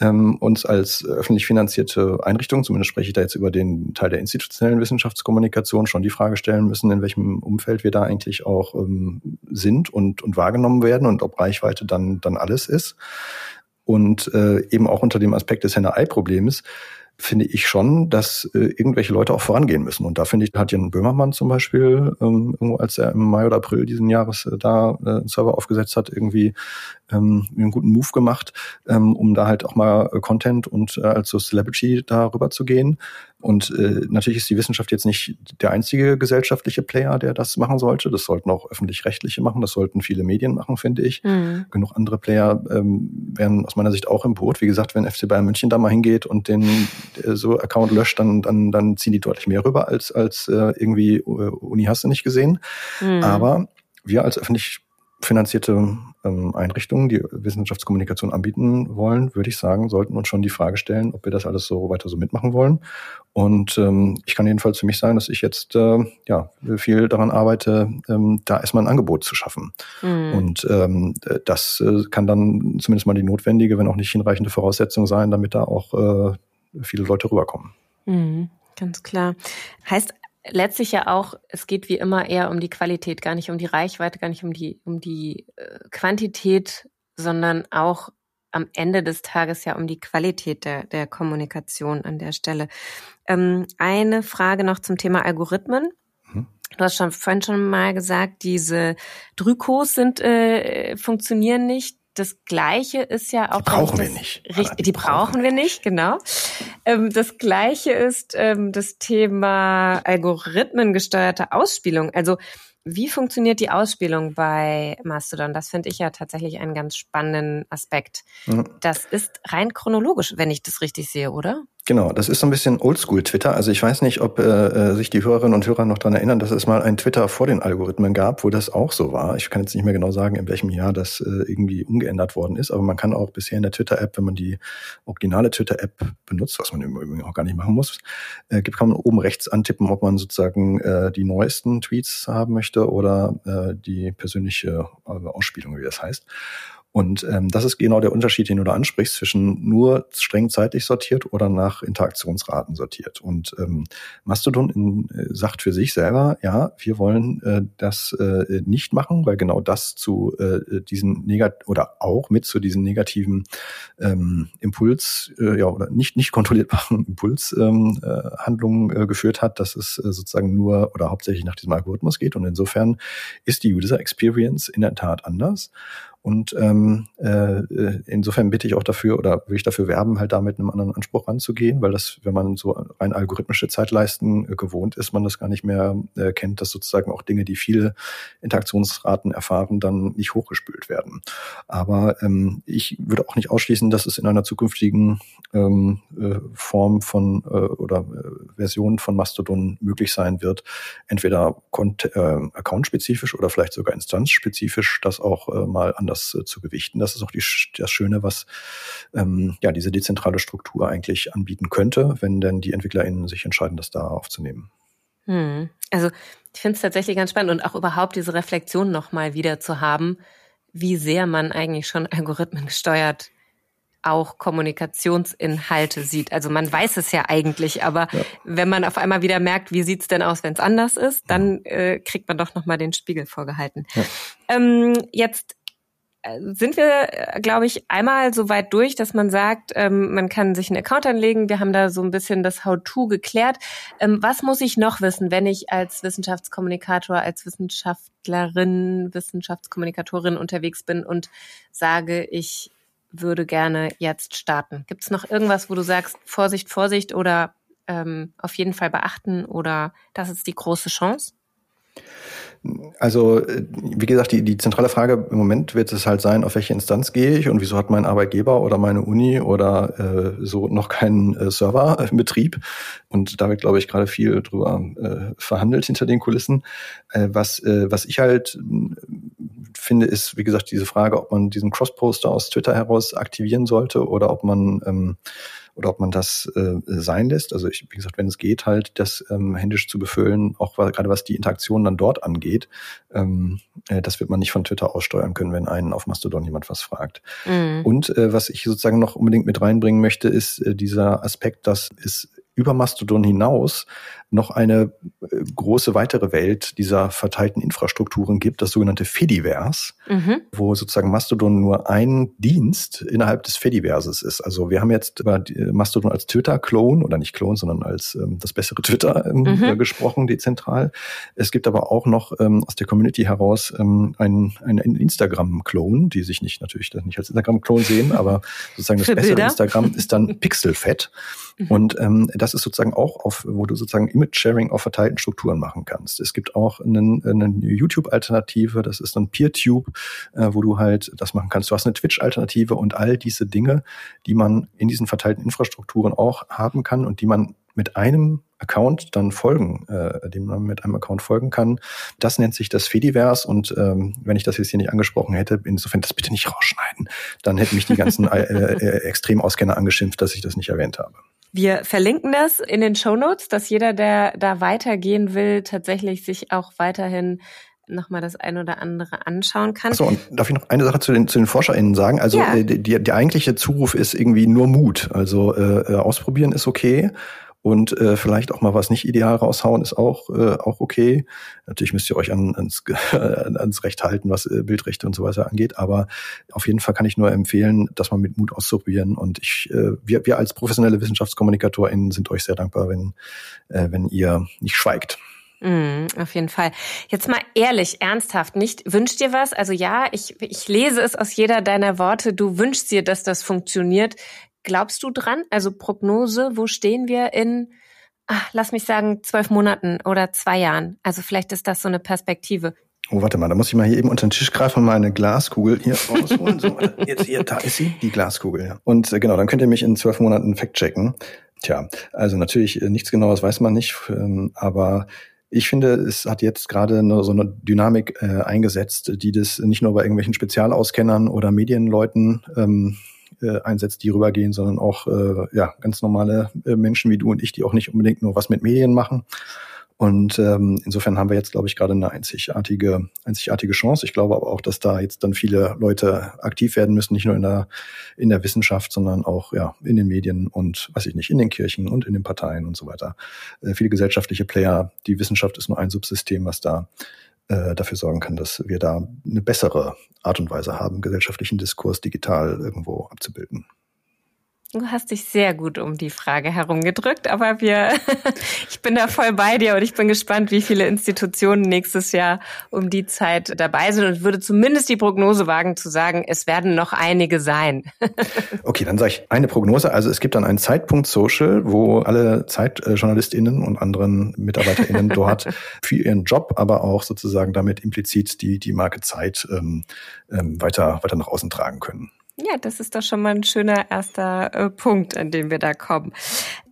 ähm, uns als öffentlich finanzierte Einrichtung, zumindest spreche ich da jetzt über den Teil der institutionellen Wissenschaftskommunikation, schon die Frage stellen müssen, in welchem Umfeld wir da eigentlich auch ähm, sind und, und wahrgenommen werden und ob Reichweite dann, dann alles ist. Und äh, eben auch unter dem Aspekt des Henne-Ei-Problems finde ich schon, dass äh, irgendwelche Leute auch vorangehen müssen. Und da finde ich, hat Jan Böhmermann zum Beispiel, ähm, irgendwo als er im Mai oder April diesen Jahres äh, da äh, einen Server aufgesetzt hat, irgendwie ähm, einen guten Move gemacht, ähm, um da halt auch mal äh, Content und äh, als so Celebrity darüber zu gehen. Und äh, natürlich ist die Wissenschaft jetzt nicht der einzige gesellschaftliche Player, der das machen sollte. Das sollten auch öffentlich-rechtliche machen, das sollten viele Medien machen, finde ich. Mhm. Genug andere Player ähm, wären aus meiner Sicht auch im Boot. Wie gesagt, wenn FC Bayern München da mal hingeht und den äh, so Account löscht, dann, dann, dann ziehen die deutlich mehr rüber als, als äh, irgendwie äh, Uni hast du nicht gesehen. Mhm. Aber wir als öffentlich finanzierte ähm, Einrichtungen, die Wissenschaftskommunikation anbieten wollen, würde ich sagen, sollten uns schon die Frage stellen, ob wir das alles so weiter so mitmachen wollen. Und ähm, ich kann jedenfalls für mich sagen, dass ich jetzt äh, ja viel daran arbeite, ähm, da erstmal ein Angebot zu schaffen. Mhm. Und ähm, das äh, kann dann zumindest mal die notwendige, wenn auch nicht hinreichende Voraussetzung sein, damit da auch äh, viele Leute rüberkommen. Mhm. Ganz klar. Heißt letztlich ja auch, es geht wie immer eher um die Qualität, gar nicht um die Reichweite, gar nicht um die, um die äh, Quantität, sondern auch am Ende des Tages ja um die Qualität der, der Kommunikation an der Stelle. Ähm, eine Frage noch zum Thema Algorithmen. Mhm. Du hast schon vorhin schon mal gesagt, diese Drykos sind äh, funktionieren nicht. Das Gleiche ist ja auch. Die brauchen wir nicht. Richtig, die, die brauchen wir nicht, genau. Ähm, das Gleiche ist ähm, das Thema algorithmengesteuerte Ausspielung. Also wie funktioniert die Ausspielung bei Mastodon? Das finde ich ja tatsächlich einen ganz spannenden Aspekt. Mhm. Das ist rein chronologisch, wenn ich das richtig sehe, oder? Genau, das ist so ein bisschen Oldschool-Twitter. Also ich weiß nicht, ob äh, äh, sich die Hörerinnen und Hörer noch dran erinnern, dass es mal ein Twitter vor den Algorithmen gab, wo das auch so war. Ich kann jetzt nicht mehr genau sagen, in welchem Jahr das äh, irgendwie umgeändert worden ist, aber man kann auch bisher in der Twitter-App, wenn man die originale Twitter-App benutzt, was man im Übrigen auch gar nicht machen muss, äh, kann man oben rechts antippen, ob man sozusagen äh, die neuesten Tweets haben möchte oder äh, die persönliche äh, Ausspielung, wie das heißt. Und ähm, das ist genau der Unterschied, den du da ansprichst, zwischen nur streng zeitlich sortiert oder nach Interaktionsraten sortiert. Und ähm, Mastodon in, äh, sagt für sich selber, ja, wir wollen äh, das äh, nicht machen, weil genau das zu äh, diesen negat oder auch mit zu diesen negativen ähm, Impuls, äh, ja, oder nicht, nicht kontrollierbaren Impulshandlungen ähm, äh, Handlungen, äh, geführt hat, dass es äh, sozusagen nur oder hauptsächlich nach diesem Algorithmus geht. Und insofern ist die User Experience in der Tat anders. Und ähm, äh, insofern bitte ich auch dafür oder will ich dafür werben, halt da mit einem anderen Anspruch ranzugehen, weil das, wenn man so rein algorithmische Zeitleisten äh, gewohnt ist, man das gar nicht mehr äh, kennt, dass sozusagen auch Dinge, die viele Interaktionsraten erfahren, dann nicht hochgespült werden. Aber ähm, ich würde auch nicht ausschließen, dass es in einer zukünftigen ähm, äh, Form von äh, oder äh, Version von Mastodon möglich sein wird, entweder äh, account-spezifisch oder vielleicht sogar instanzspezifisch das auch äh, mal anders äh, zu gewichten. Das ist auch die, das Schöne, was ähm, ja diese dezentrale Struktur eigentlich anbieten könnte, wenn denn die EntwicklerInnen sich entscheiden, das da aufzunehmen. Hm. Also ich finde es tatsächlich ganz spannend und auch überhaupt diese Reflexion nochmal wieder zu haben, wie sehr man eigentlich schon Algorithmen gesteuert auch Kommunikationsinhalte sieht. Also man weiß es ja eigentlich, aber ja. wenn man auf einmal wieder merkt, wie sieht's denn aus, wenn es anders ist, dann äh, kriegt man doch nochmal den Spiegel vorgehalten. Ja. Ähm, jetzt sind wir, äh, glaube ich, einmal so weit durch, dass man sagt, ähm, man kann sich einen Account anlegen. Wir haben da so ein bisschen das How-to geklärt. Ähm, was muss ich noch wissen, wenn ich als Wissenschaftskommunikator, als Wissenschaftlerin, Wissenschaftskommunikatorin unterwegs bin und sage, ich würde gerne jetzt starten? Gibt es noch irgendwas, wo du sagst, Vorsicht, Vorsicht oder ähm, auf jeden Fall beachten oder das ist die große Chance? Also, äh, wie gesagt, die, die zentrale Frage im Moment wird es halt sein, auf welche Instanz gehe ich und wieso hat mein Arbeitgeber oder meine Uni oder äh, so noch keinen äh, Server im Betrieb. Und da wird, glaube ich, gerade viel drüber äh, verhandelt hinter den Kulissen. Äh, was, äh, was ich halt äh, finde, ist, wie gesagt, diese Frage, ob man diesen Cross-Poster aus Twitter heraus aktivieren sollte oder ob man ähm, oder ob man das äh, sein lässt. Also ich, wie gesagt, wenn es geht, halt das ähm, händisch zu befüllen, auch gerade was die Interaktion dann dort angeht, ähm, äh, das wird man nicht von Twitter aussteuern können, wenn einen auf Mastodon jemand was fragt. Mhm. Und äh, was ich sozusagen noch unbedingt mit reinbringen möchte, ist äh, dieser Aspekt, dass es über Mastodon hinaus noch eine äh, große weitere Welt dieser verteilten Infrastrukturen gibt, das sogenannte Fediverse, mhm. wo sozusagen Mastodon nur ein Dienst innerhalb des Fediverses ist. Also wir haben jetzt über Mastodon als Twitter-Clone oder nicht Clone, sondern als ähm, das bessere Twitter ähm, mhm. äh, gesprochen, dezentral. Es gibt aber auch noch ähm, aus der Community heraus ähm, einen, einen Instagram-Clone, die sich nicht natürlich nicht als Instagram-Clone sehen, aber sozusagen das bessere Instagram ist dann Pixelfett. Mhm. Und ähm, das ist sozusagen auch auf, wo du sozusagen Image-Sharing auf verteilten Strukturen machen kannst. Es gibt auch eine, eine YouTube-Alternative, das ist dann PeerTube, äh, wo du halt das machen kannst. Du hast eine Twitch-Alternative und all diese Dinge, die man in diesen verteilten Infrastrukturen auch haben kann und die man mit einem Account dann folgen, äh, dem man mit einem Account folgen kann. Das nennt sich das Fediverse und ähm, wenn ich das jetzt hier nicht angesprochen hätte, insofern das bitte nicht rausschneiden, dann hätten mich die ganzen äh, äh, Extremauskenner angeschimpft, dass ich das nicht erwähnt habe. Wir verlinken das in den Show Notes, dass jeder, der da weitergehen will, tatsächlich sich auch weiterhin nochmal das ein oder andere anschauen kann. Achso, und darf ich noch eine Sache zu den, zu den ForscherInnen sagen? Also ja. äh, die, der eigentliche Zuruf ist irgendwie nur Mut. Also äh, äh ausprobieren ist okay und äh, vielleicht auch mal was nicht ideal raushauen ist auch äh, auch okay. Natürlich müsst ihr euch an, ans, ans Recht halten, was äh, Bildrechte und so weiter angeht, aber auf jeden Fall kann ich nur empfehlen, das mal mit Mut auszuprobieren und ich äh, wir, wir als professionelle WissenschaftskommunikatorInnen sind euch sehr dankbar, wenn äh, wenn ihr nicht schweigt. Mm, auf jeden Fall. Jetzt mal ehrlich, ernsthaft, nicht wünscht dir was? Also ja, ich, ich lese es aus jeder deiner Worte. Du wünschst dir, dass das funktioniert. Glaubst du dran? Also Prognose, wo stehen wir in, ach, lass mich sagen, zwölf Monaten oder zwei Jahren? Also vielleicht ist das so eine Perspektive. Oh, warte mal, da muss ich mal hier eben unter den Tisch greifen und meine Glaskugel hier rausholen. so, jetzt hier, da ist sie, die Glaskugel. Ja. Und äh, genau, dann könnt ihr mich in zwölf Monaten fact-checken. Tja, also natürlich äh, nichts Genaues weiß man nicht, ähm, aber ich finde, es hat jetzt gerade eine, so eine Dynamik äh, eingesetzt, die das nicht nur bei irgendwelchen Spezialauskennern oder Medienleuten ähm, äh, einsetzt, die rübergehen, sondern auch äh, ja, ganz normale äh, Menschen wie du und ich, die auch nicht unbedingt nur was mit Medien machen. Und ähm, insofern haben wir jetzt, glaube ich, gerade eine einzigartige, einzigartige Chance. Ich glaube aber auch, dass da jetzt dann viele Leute aktiv werden müssen, nicht nur in der, in der Wissenschaft, sondern auch ja, in den Medien und, weiß ich nicht, in den Kirchen und in den Parteien und so weiter. Äh, viele gesellschaftliche Player. Die Wissenschaft ist nur ein Subsystem, was da äh, dafür sorgen kann, dass wir da eine bessere Art und Weise haben, gesellschaftlichen Diskurs digital irgendwo abzubilden. Du hast dich sehr gut um die Frage herumgedrückt, aber wir, ich bin da voll bei dir und ich bin gespannt, wie viele Institutionen nächstes Jahr um die Zeit dabei sind und würde zumindest die Prognose wagen zu sagen, es werden noch einige sein. okay, dann sage ich eine Prognose. Also es gibt dann einen Zeitpunkt Social, wo alle ZeitjournalistInnen und anderen MitarbeiterInnen dort für ihren Job, aber auch sozusagen damit implizit die, die Marke Zeit ähm, ähm, weiter, weiter nach außen tragen können. Ja, das ist doch schon mal ein schöner erster äh, Punkt, an dem wir da kommen.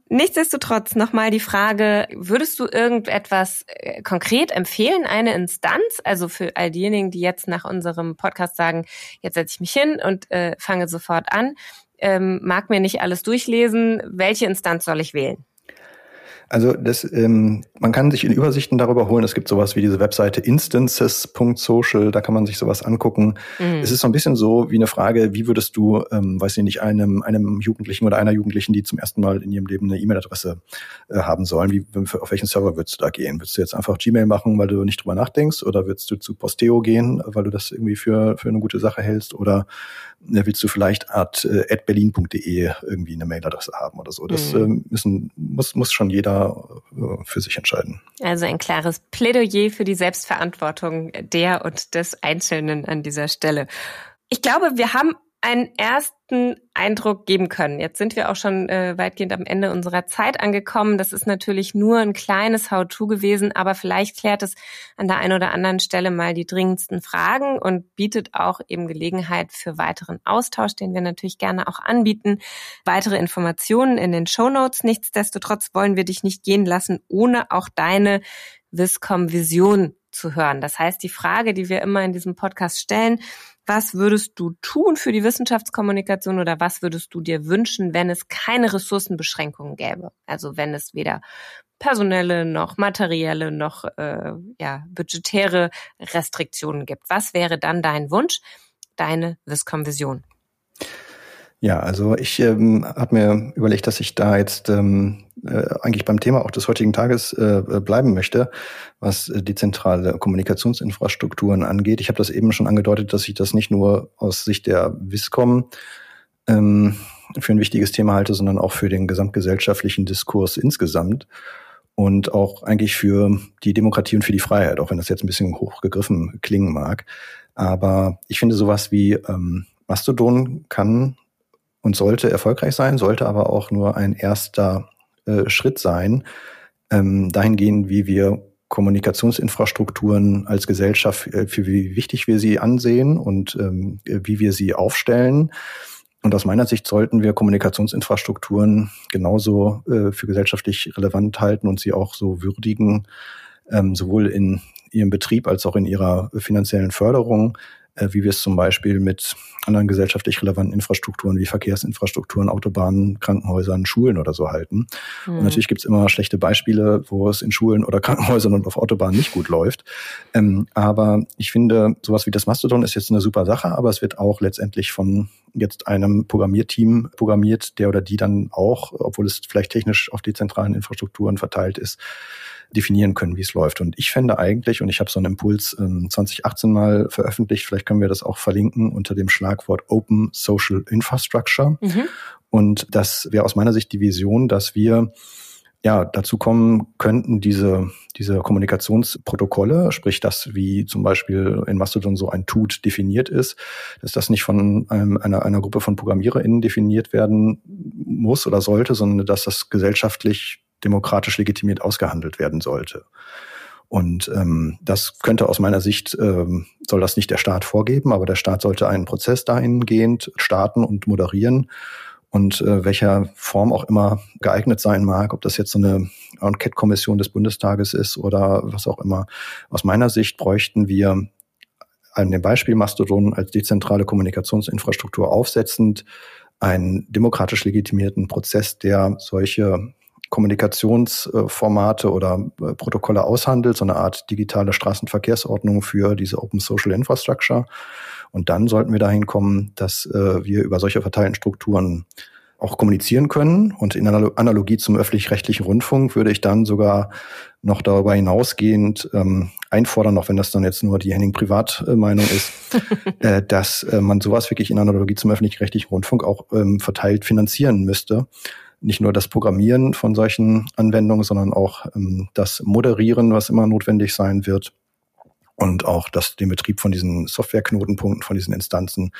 Nichtsdestotrotz nochmal die Frage, würdest du irgendetwas äh, konkret empfehlen, eine Instanz, also für all diejenigen, die jetzt nach unserem Podcast sagen, jetzt setze ich mich hin und äh, fange sofort an, ähm, mag mir nicht alles durchlesen, welche Instanz soll ich wählen? Also das, ähm, man kann sich in Übersichten darüber holen. Es gibt sowas wie diese Webseite instances.social, da kann man sich sowas angucken. Mhm. Es ist so ein bisschen so wie eine Frage, wie würdest du, ähm, weiß ich nicht, einem, einem Jugendlichen oder einer Jugendlichen, die zum ersten Mal in ihrem Leben eine E-Mail-Adresse äh, haben sollen, wie, auf welchen Server würdest du da gehen? Würdest du jetzt einfach Gmail machen, weil du nicht drüber nachdenkst? Oder würdest du zu Posteo gehen, weil du das irgendwie für, für eine gute Sache hältst? Oder willst du vielleicht at, äh, at berlin.de irgendwie eine Mailadresse haben oder so. Das mhm. äh, müssen, muss, muss schon jeder äh, für sich entscheiden. Also ein klares Plädoyer für die Selbstverantwortung der und des Einzelnen an dieser Stelle. Ich glaube, wir haben einen ersten Eindruck geben können. Jetzt sind wir auch schon äh, weitgehend am Ende unserer Zeit angekommen. Das ist natürlich nur ein kleines How-to gewesen, aber vielleicht klärt es an der einen oder anderen Stelle mal die dringendsten Fragen und bietet auch eben Gelegenheit für weiteren Austausch, den wir natürlich gerne auch anbieten. Weitere Informationen in den Show Notes. Nichtsdestotrotz wollen wir dich nicht gehen lassen, ohne auch deine Viscom-Vision zu hören. Das heißt, die Frage, die wir immer in diesem Podcast stellen, was würdest du tun für die Wissenschaftskommunikation oder was würdest du dir wünschen, wenn es keine Ressourcenbeschränkungen gäbe? Also wenn es weder personelle noch materielle noch äh, ja, budgetäre Restriktionen gibt. Was wäre dann dein Wunsch, deine Viscom-Vision? Ja, also ich ähm, habe mir überlegt, dass ich da jetzt ähm, äh, eigentlich beim Thema auch des heutigen Tages äh, bleiben möchte, was äh, die zentrale Kommunikationsinfrastrukturen angeht. Ich habe das eben schon angedeutet, dass ich das nicht nur aus Sicht der Viscom ähm, für ein wichtiges Thema halte, sondern auch für den gesamtgesellschaftlichen Diskurs insgesamt und auch eigentlich für die Demokratie und für die Freiheit, auch wenn das jetzt ein bisschen hochgegriffen klingen mag. Aber ich finde sowas wie ähm, Mastodon kann und sollte erfolgreich sein, sollte aber auch nur ein erster äh, Schritt sein, ähm, dahingehend, wie wir Kommunikationsinfrastrukturen als Gesellschaft, äh, für wie wichtig wir sie ansehen und ähm, wie wir sie aufstellen. Und aus meiner Sicht sollten wir Kommunikationsinfrastrukturen genauso äh, für gesellschaftlich relevant halten und sie auch so würdigen, ähm, sowohl in ihrem Betrieb als auch in ihrer finanziellen Förderung, wie wir es zum Beispiel mit anderen gesellschaftlich relevanten Infrastrukturen wie Verkehrsinfrastrukturen, Autobahnen, Krankenhäusern, Schulen oder so halten. Mhm. Und natürlich gibt es immer schlechte Beispiele, wo es in Schulen oder Krankenhäusern und auf Autobahnen nicht gut läuft. Ähm, aber ich finde, sowas wie das Mastodon ist jetzt eine super Sache, aber es wird auch letztendlich von jetzt einem Programmierteam programmiert, der oder die dann auch, obwohl es vielleicht technisch auf die zentralen Infrastrukturen verteilt ist, definieren können, wie es läuft. Und ich fände eigentlich, und ich habe so einen Impuls ähm, 2018 mal veröffentlicht, vielleicht können wir das auch verlinken unter dem Schlagwort Open Social Infrastructure. Mhm. Und das wäre aus meiner Sicht die Vision, dass wir ja, dazu kommen könnten diese, diese Kommunikationsprotokolle, sprich das, wie zum Beispiel in Mastodon so ein Tut definiert ist, dass das nicht von einem, einer, einer Gruppe von ProgrammiererInnen definiert werden muss oder sollte, sondern dass das gesellschaftlich demokratisch legitimiert ausgehandelt werden sollte. Und ähm, das könnte aus meiner Sicht, ähm, soll das nicht der Staat vorgeben, aber der Staat sollte einen Prozess dahingehend starten und moderieren und äh, welcher Form auch immer geeignet sein mag, ob das jetzt so eine Enquete-Kommission des Bundestages ist oder was auch immer. Aus meiner Sicht bräuchten wir an dem Beispiel Mastodon als dezentrale Kommunikationsinfrastruktur aufsetzend einen demokratisch legitimierten Prozess, der solche Kommunikationsformate oder äh, Protokolle aushandelt, so eine Art digitale Straßenverkehrsordnung für diese Open Social Infrastructure. Und dann sollten wir dahin kommen, dass äh, wir über solche verteilten Strukturen auch kommunizieren können. Und in Analogie zum öffentlich-rechtlichen Rundfunk würde ich dann sogar noch darüber hinausgehend ähm, einfordern, auch wenn das dann jetzt nur die Henning Privatmeinung ist, äh, dass äh, man sowas wirklich in Analogie zum öffentlich-rechtlichen Rundfunk auch ähm, verteilt finanzieren müsste. Nicht nur das Programmieren von solchen Anwendungen, sondern auch ähm, das Moderieren, was immer notwendig sein wird und auch das, den Betrieb von diesen Softwareknotenpunkten, von diesen Instanzen.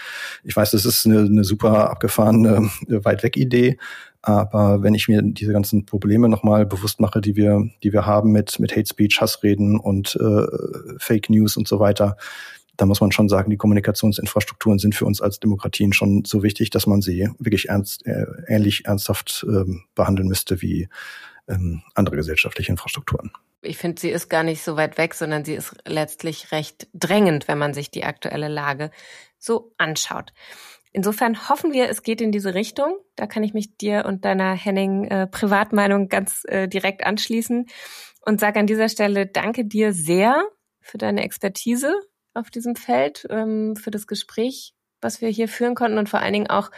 Ich weiß, das ist eine, eine super abgefahrene, äh, weit weg Idee. Aber wenn ich mir diese ganzen Probleme nochmal bewusst mache, die wir, die wir haben mit, mit Hate Speech, Hassreden und äh, Fake News und so weiter, da muss man schon sagen, die Kommunikationsinfrastrukturen sind für uns als Demokratien schon so wichtig, dass man sie wirklich ernst, äh, ähnlich ernsthaft ähm, behandeln müsste wie ähm, andere gesellschaftliche Infrastrukturen ich finde, sie ist gar nicht so weit weg, sondern sie ist letztlich recht drängend, wenn man sich die aktuelle Lage so anschaut. Insofern hoffen wir, es geht in diese Richtung. Da kann ich mich dir und deiner Henning äh, Privatmeinung ganz äh, direkt anschließen und sage an dieser Stelle danke dir sehr für deine Expertise auf diesem Feld, ähm, für das Gespräch, was wir hier führen konnten und vor allen Dingen auch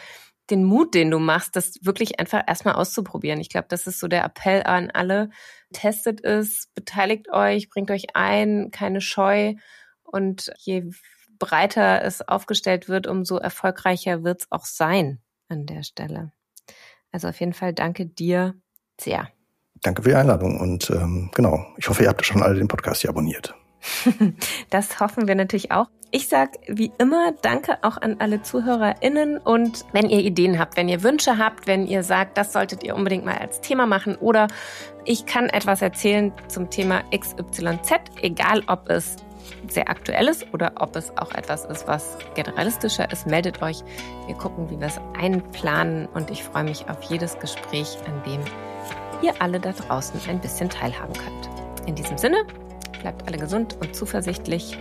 den Mut, den du machst, das wirklich einfach erstmal auszuprobieren. Ich glaube, das ist so der Appell an alle. Testet es, beteiligt euch, bringt euch ein, keine Scheu. Und je breiter es aufgestellt wird, umso erfolgreicher wird es auch sein an der Stelle. Also auf jeden Fall danke dir sehr. Danke für die Einladung und ähm, genau, ich hoffe, ihr habt schon alle den Podcast hier abonniert. Das hoffen wir natürlich auch. Ich sage wie immer Danke auch an alle ZuhörerInnen und wenn ihr Ideen habt, wenn ihr Wünsche habt, wenn ihr sagt, das solltet ihr unbedingt mal als Thema machen oder ich kann etwas erzählen zum Thema XYZ, egal ob es sehr aktuell ist oder ob es auch etwas ist, was generalistischer ist, meldet euch. Wir gucken, wie wir es einplanen und ich freue mich auf jedes Gespräch, an dem ihr alle da draußen ein bisschen teilhaben könnt. In diesem Sinne, bleibt alle gesund und zuversichtlich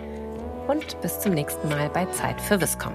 und bis zum nächsten Mal bei Zeit für Wiscom.